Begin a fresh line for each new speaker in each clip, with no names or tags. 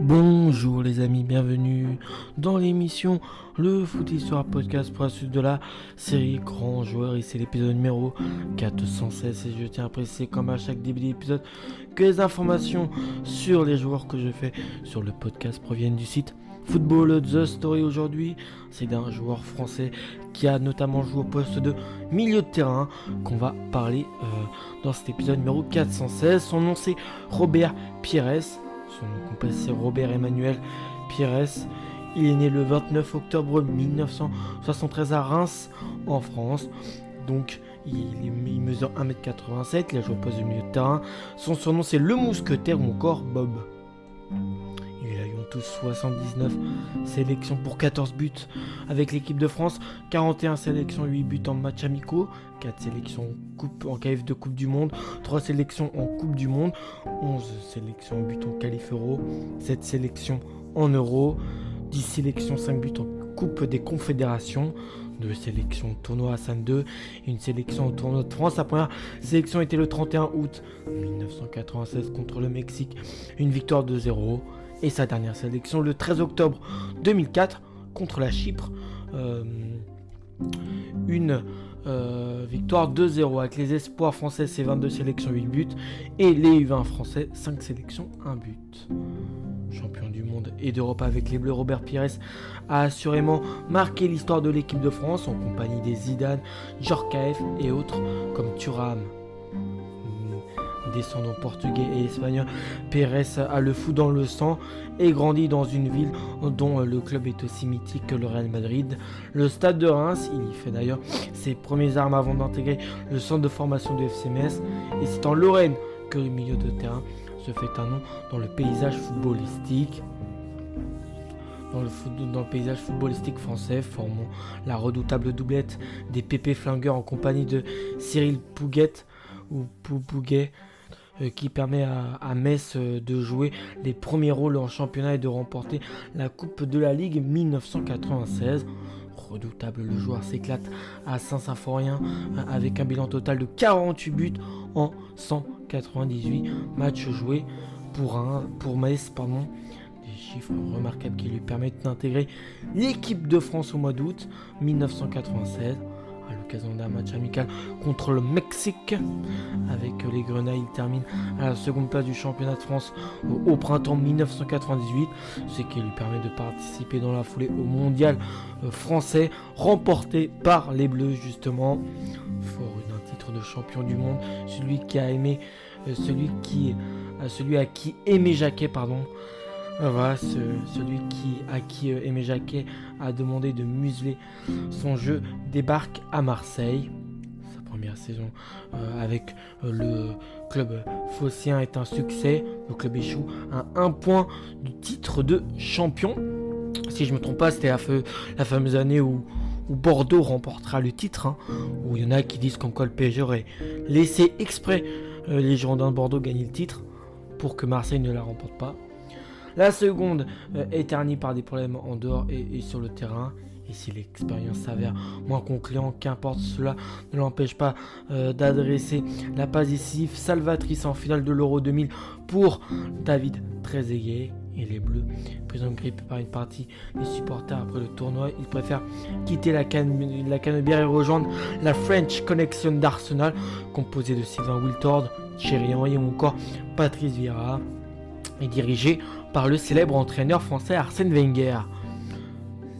Bonjour les amis, bienvenue dans l'émission Le Foot Histoire Podcast pour la suite de la série Grand Joueur et c'est l'épisode numéro 416 et je tiens à préciser comme à chaque début d'épisode que les informations sur les joueurs que je fais sur le podcast proviennent du site Football The Story aujourd'hui. C'est d'un joueur français qui a notamment joué au poste de milieu de terrain qu'on va parler euh, dans cet épisode numéro 416. Son nom c'est Robert Pires. Son nom complet c'est Robert Emmanuel Pires. Il est né le 29 octobre 1973 à Reims en France. Donc il, mesure 1m87, il a joué au poste de milieu de terrain. Son surnom c'est le mousquetaire ou encore Bob tous 79 sélections pour 14 buts avec l'équipe de France, 41 sélections, 8 buts en match amicaux, 4 sélections coupe, en KF de Coupe du Monde, 3 sélections en Coupe du Monde, 11 sélections en but en qualif euro, 7 sélections en euro, 10 sélections, 5 buts en Coupe des Confédérations, 2 sélections tournoi à 5-2, une sélection au tournoi de France. La première sélection était le 31 août 1996 contre le Mexique, une victoire de 0 et sa dernière sélection le 13 octobre 2004 contre la Chypre. Euh, une euh, victoire 2-0 avec les espoirs français, c'est 22 sélections, 8 buts. Et les U20 français, 5 sélections, 1 but. Champion du monde et d'Europe avec les Bleus, Robert Pires a assurément marqué l'histoire de l'équipe de France en compagnie des Zidane, Djorkaeff et autres comme Thuram descendant portugais et espagnol, Pérez a le fou dans le sang et grandit dans une ville dont le club est aussi mythique que le Real Madrid. Le stade de Reims, il y fait d'ailleurs ses premières armes avant d'intégrer le centre de formation du FCMS. Et c'est en Lorraine que le milieu de terrain se fait un nom dans le paysage footballistique. Dans le, paysage footballistique français, formant la redoutable doublette des Pépé Flingueurs en compagnie de Cyril Pouguet ou Poupouguet, qui permet à, Metz euh, de jouer les premiers rôles en championnat et de remporter la Coupe de la Ligue 1996. Redoutable, le joueur s'éclate à Saint-Symphorien euh, avec un bilan total de 48 buts en 198 matchs joués pour, un, pour Metz. Pardon. Des chiffres remarquables qui lui permettent d'intégrer l'équipe de France au mois d'août 1996 à l'occasion d'un match amical contre le Mexique. Avec les Grenades, il termine à la seconde place du championnat de France au, printemps 1998, ce qui lui permet de participer dans la foulée au mondial français remporté par les Bleus justement. Fort d'un titre de champion du monde, celui qui a aimé, euh, celui qui, euh, celui à qui Aimé Jacquet, pardon, voilà, celui qui, à qui euh, Aimé Jacquet a demandé de museler son jeu débarque à Marseille. Sa première saison euh, avec euh, le club phocéen est un succès. Le club échoue à un point du titre de champion. Si je me trompe pas, c'était la, fameuse année où, Bordeaux remportera le titre. Hein, où il y en a qui disent qu'en quoi le PSG aurait laissé exprès les Girondins de Bordeaux gagner le titre pour que Marseille ne la remporte pas. La seconde euh, est ternie par des problèmes en dehors et, sur le terrain. Et si l'expérience s'avère moins concluante, qu'importe, cela ne l'empêche pas euh, d'adresser la décisive salvatrice en finale de l'Euro 2000 pour David Trezeguet. Et les Bleus, pris en grippe par une partie des supporters après le tournoi, ils préfèrent quitter la, canne, la Canebière et rejoindre la French Connection d'Arsenal, composée de Sylvain Wiltord, Thierry Henry ou encore Patrice Vieira, et dirigée par le célèbre entraîneur français Arsène Wenger.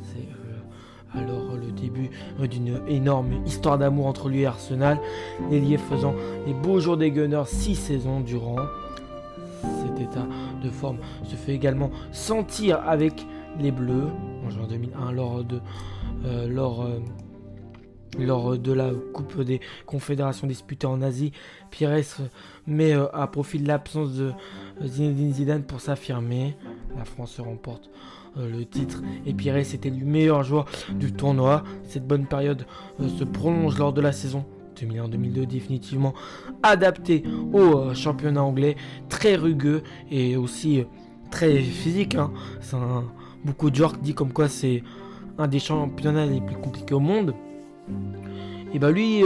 C'est euh, alors le début euh, d'une énorme histoire d'amour entre lui et Arsenal, l'ailier faisant les beaux jours des Gunners six saisons durant. Cet état de forme se fait également sentir avec les Bleus en juin 2001 lors de, euh, lors de la Coupe des Confédérations disputée en Asie, Pires met à profit l'absence de Zinedine Zidane pour s'affirmer. La France remporte euh, le titre et Pires était le meilleur joueur du tournoi. Cette bonne période euh, se prolonge lors de la saison 2001-2002 définitivement adapté au euh, championnat anglais, très rugueux et aussi très physique. Hein. beaucoup de joueurs qui disent comme quoi c'est un des championnats les plus compliqués au monde. Et bah lui,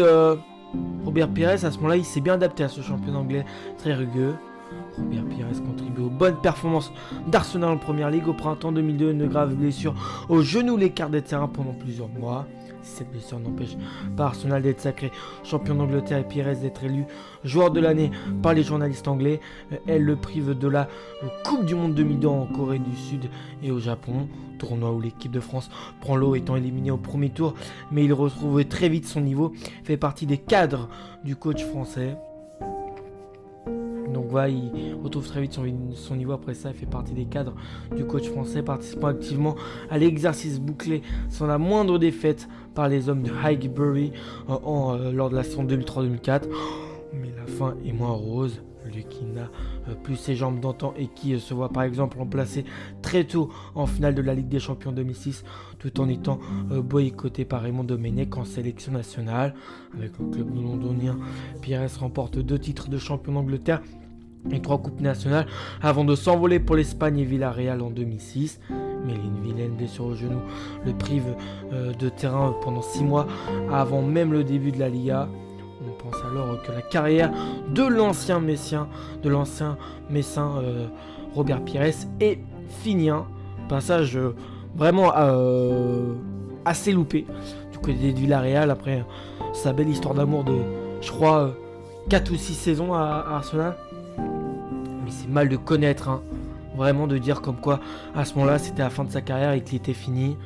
Robert Pires, à ce moment-là, il s'est bien adapté à ce championnat anglais très rugueux. Robert Pires contribue aux bonnes performances d'Arsenal en première ligue au printemps 2002. Une grave blessure au genou, l'écart des terrains pendant plusieurs mois. Cette blessure n'empêche pas Arsenal d'être sacré champion d'Angleterre et Pires d'être élu joueur de l'année par les journalistes anglais. Elle le prive de la Coupe du Monde 2002 en Corée du Sud et au Japon. Tournoi où l'équipe de France prend l'eau étant éliminée au premier tour, mais il retrouve très vite son niveau, fait partie des cadres du coach français. Donc voilà, il retrouve très vite son, niveau après ça. Il fait partie des cadres du coach français, participant activement à l'exercice bouclé sans la moindre défaite par les hommes de Highbury euh, euh, lors de la saison 2003-2004. Mais la fin est moins rose. Lui qui n'a euh, plus ses jambes d'antan et qui se voit par exemple remplacé très tôt en finale de la Ligue des Champions 2006 tout en étant boycotté par Raymond Domenech en sélection nationale. Avec le club londonien, Pires remporte deux titres de champion d'Angleterre et trois coupes nationales avant de s'envoler pour l'Espagne et Villarreal en 2006. Mais une vilaine blessure au genou le prive euh, de terrain pendant six mois avant même le début de la Liga. On pense alors que la carrière de l'ancien Messien, de l'ancien Messin euh, Robert Pires est finie. Hein. Passage euh, vraiment assez loupé du côté de Villarreal après sa belle histoire d'amour de, je crois, 4 ou 6 saisons à Arsenal mal de connaître, hein. vraiment de dire comme quoi à ce moment-là c'était la fin de sa carrière et qu'il était fini.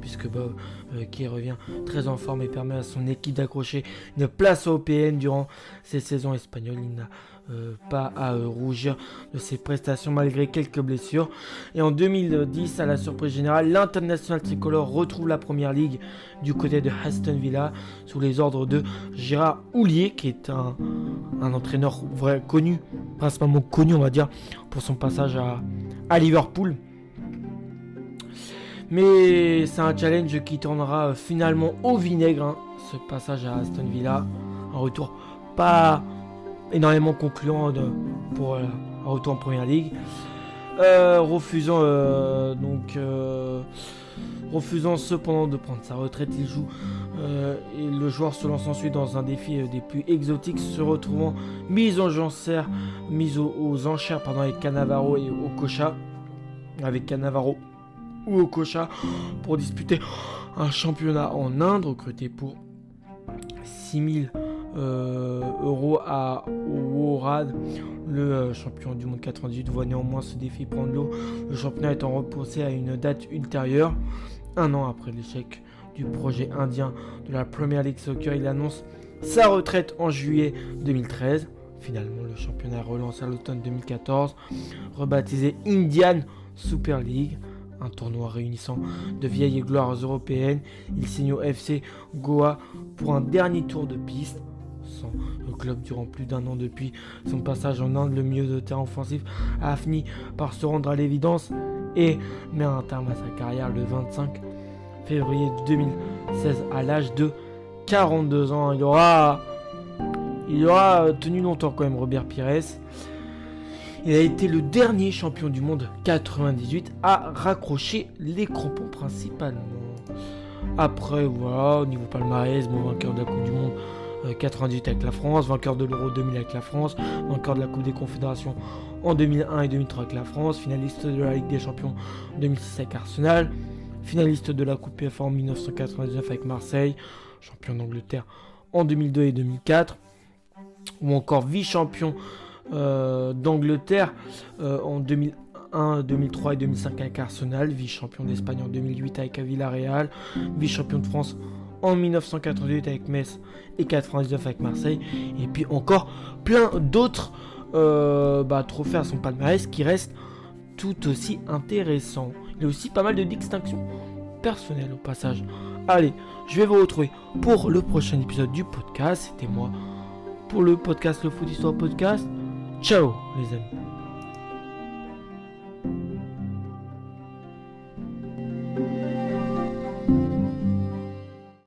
Puisque Bob, euh, qui revient très en forme et permet à son équipe d'accrocher une place européenne durant ces saisons espagnoles. Il n'a euh, pas à euh, rougir de ses prestations malgré quelques blessures. Et en 2010, à la surprise générale, l'international tricolore retrouve la première ligue du côté de Aston Villa sous les ordres de Gérard Houllier, qui est un, entraîneur vrai, connu, principalement connu, on va dire, pour son passage à, Liverpool. Mais c'est un challenge qui tournera finalement au vinaigre, hein, ce passage à Aston Villa. Un retour pas énormément concluant pour euh, un retour en première ligue. Euh, refusant euh, donc refusant cependant de prendre sa retraite, il joue et le joueur se lance ensuite dans un défi des plus exotiques, se retrouvant mis en enchère, mis aux, enchères pardon, avec Canavaro et Okocha, avec Canavaro ou Okocha pour disputer un championnat en Inde recruté pour 6000 euh, Euro à Worad. Le euh, champion du monde 98 voit néanmoins ce défi prendre l'eau. Le championnat étant repoussé à une date ultérieure. Un an après l'échec du projet indien de la Premier League Soccer, il annonce sa retraite en juillet 2013. Finalement, le championnat relance à l'automne 2014, rebaptisé Indian Super League un tournoi réunissant de vieilles gloires européennes. Il signe au FC Goa pour un dernier tour de piste le club durant plus d'un an depuis son passage en Inde. Le milieu de terrain offensif a fini par se rendre à l'évidence et met un terme à sa carrière le 25 février 2016 à l'âge de 42 ans. Il aura, il aura tenu longtemps quand même Robert Pires. Il a été le dernier champion du monde 98 à raccrocher les crampons principalement. Après, voilà, au niveau palmarès, bon vainqueur de la Coupe du Monde 98 euh, avec la France, vainqueur de l'Euro 2000 avec la France, vainqueur de la Coupe des Confédérations en 2001 et 2003 avec la France, finaliste de la Ligue des Champions en 2006 avec Arsenal, finaliste de la Coupe PFA en 1999 avec Marseille, champion d'Angleterre en 2002 et 2004, ou encore vice-champion euh, d'Angleterre euh, en 2001, 2003 et 2005 avec Arsenal, vice-champion d'Espagne en 2008 avec Villarreal, vice-champion de France en 1988 avec Metz et 99 avec Marseille. Et puis encore plein d'autres euh, bah, trophées à son palmarès qui restent tout aussi intéressants. Il y a aussi pas mal de distinctions personnelles au passage. Allez, je vais vous retrouver pour le prochain épisode du podcast. C'était moi pour le podcast Le Foot Histoire Podcast. Ciao les amis.